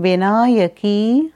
Vinayaki